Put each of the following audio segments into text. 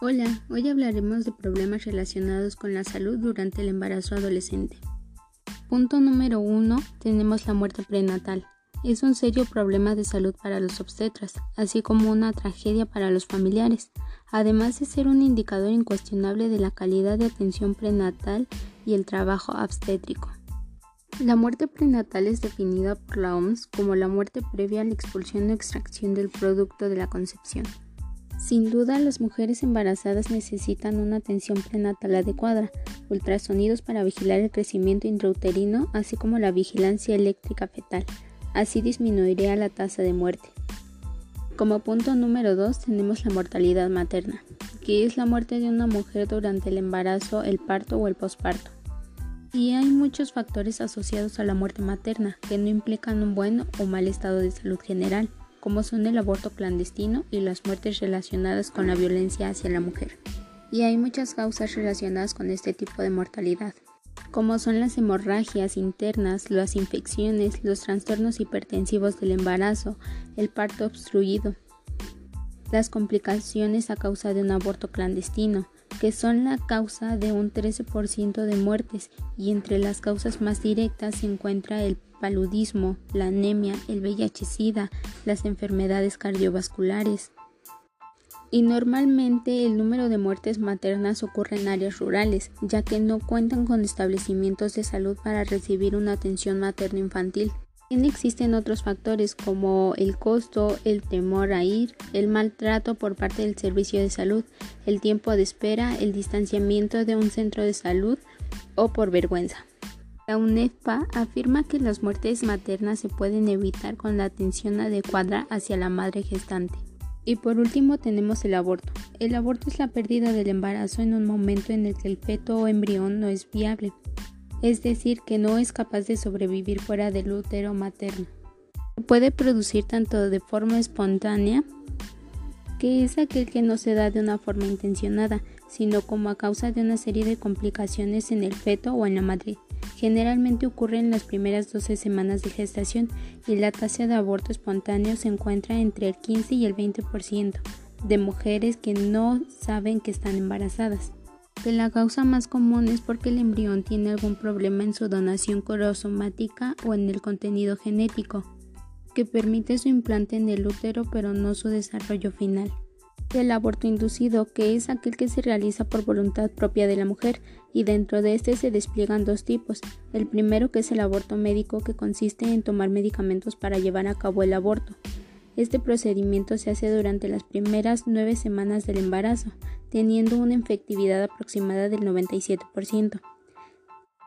Hola, hoy hablaremos de problemas relacionados con la salud durante el embarazo adolescente. Punto número 1. Tenemos la muerte prenatal. Es un serio problema de salud para los obstetras, así como una tragedia para los familiares, además de ser un indicador incuestionable de la calidad de atención prenatal y el trabajo obstétrico. La muerte prenatal es definida por la OMS como la muerte previa a la expulsión o extracción del producto de la concepción. Sin duda, las mujeres embarazadas necesitan una atención prenatal adecuada, ultrasonidos para vigilar el crecimiento intrauterino, así como la vigilancia eléctrica fetal. Así disminuiría la tasa de muerte. Como punto número 2 tenemos la mortalidad materna, que es la muerte de una mujer durante el embarazo, el parto o el posparto. Y hay muchos factores asociados a la muerte materna que no implican un buen o mal estado de salud general como son el aborto clandestino y las muertes relacionadas con la violencia hacia la mujer. Y hay muchas causas relacionadas con este tipo de mortalidad, como son las hemorragias internas, las infecciones, los trastornos hipertensivos del embarazo, el parto obstruido, las complicaciones a causa de un aborto clandestino, que son la causa de un 13% de muertes y entre las causas más directas se encuentra el paludismo, la anemia, el VIH-Sida, las enfermedades cardiovasculares. Y normalmente el número de muertes maternas ocurre en áreas rurales, ya que no cuentan con establecimientos de salud para recibir una atención materno-infantil. También existen otros factores como el costo, el temor a ir, el maltrato por parte del servicio de salud, el tiempo de espera, el distanciamiento de un centro de salud o por vergüenza. La UNEFPA afirma que las muertes maternas se pueden evitar con la atención adecuada hacia la madre gestante. Y por último tenemos el aborto. El aborto es la pérdida del embarazo en un momento en el que el feto o embrión no es viable es decir, que no es capaz de sobrevivir fuera del útero materno. Puede producir tanto de forma espontánea, que es aquel que no se da de una forma intencionada, sino como a causa de una serie de complicaciones en el feto o en la madre. Generalmente ocurre en las primeras 12 semanas de gestación y la tasa de aborto espontáneo se encuentra entre el 15 y el 20% de mujeres que no saben que están embarazadas la causa más común es porque el embrión tiene algún problema en su donación cromosomática o en el contenido genético, que permite su implante en el útero pero no su desarrollo final. El aborto inducido, que es aquel que se realiza por voluntad propia de la mujer, y dentro de este se despliegan dos tipos. El primero que es el aborto médico, que consiste en tomar medicamentos para llevar a cabo el aborto. Este procedimiento se hace durante las primeras nueve semanas del embarazo, teniendo una efectividad aproximada del 97%.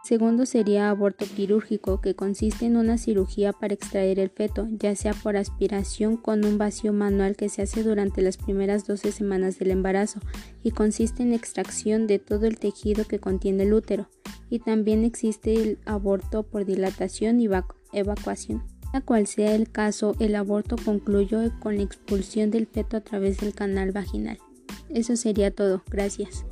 Segundo sería aborto quirúrgico, que consiste en una cirugía para extraer el feto, ya sea por aspiración con un vacío manual que se hace durante las primeras 12 semanas del embarazo y consiste en extracción de todo el tejido que contiene el útero. Y también existe el aborto por dilatación y evacuación. Sea cual sea el caso, el aborto concluyó con la expulsión del feto a través del canal vaginal. Eso sería todo. Gracias.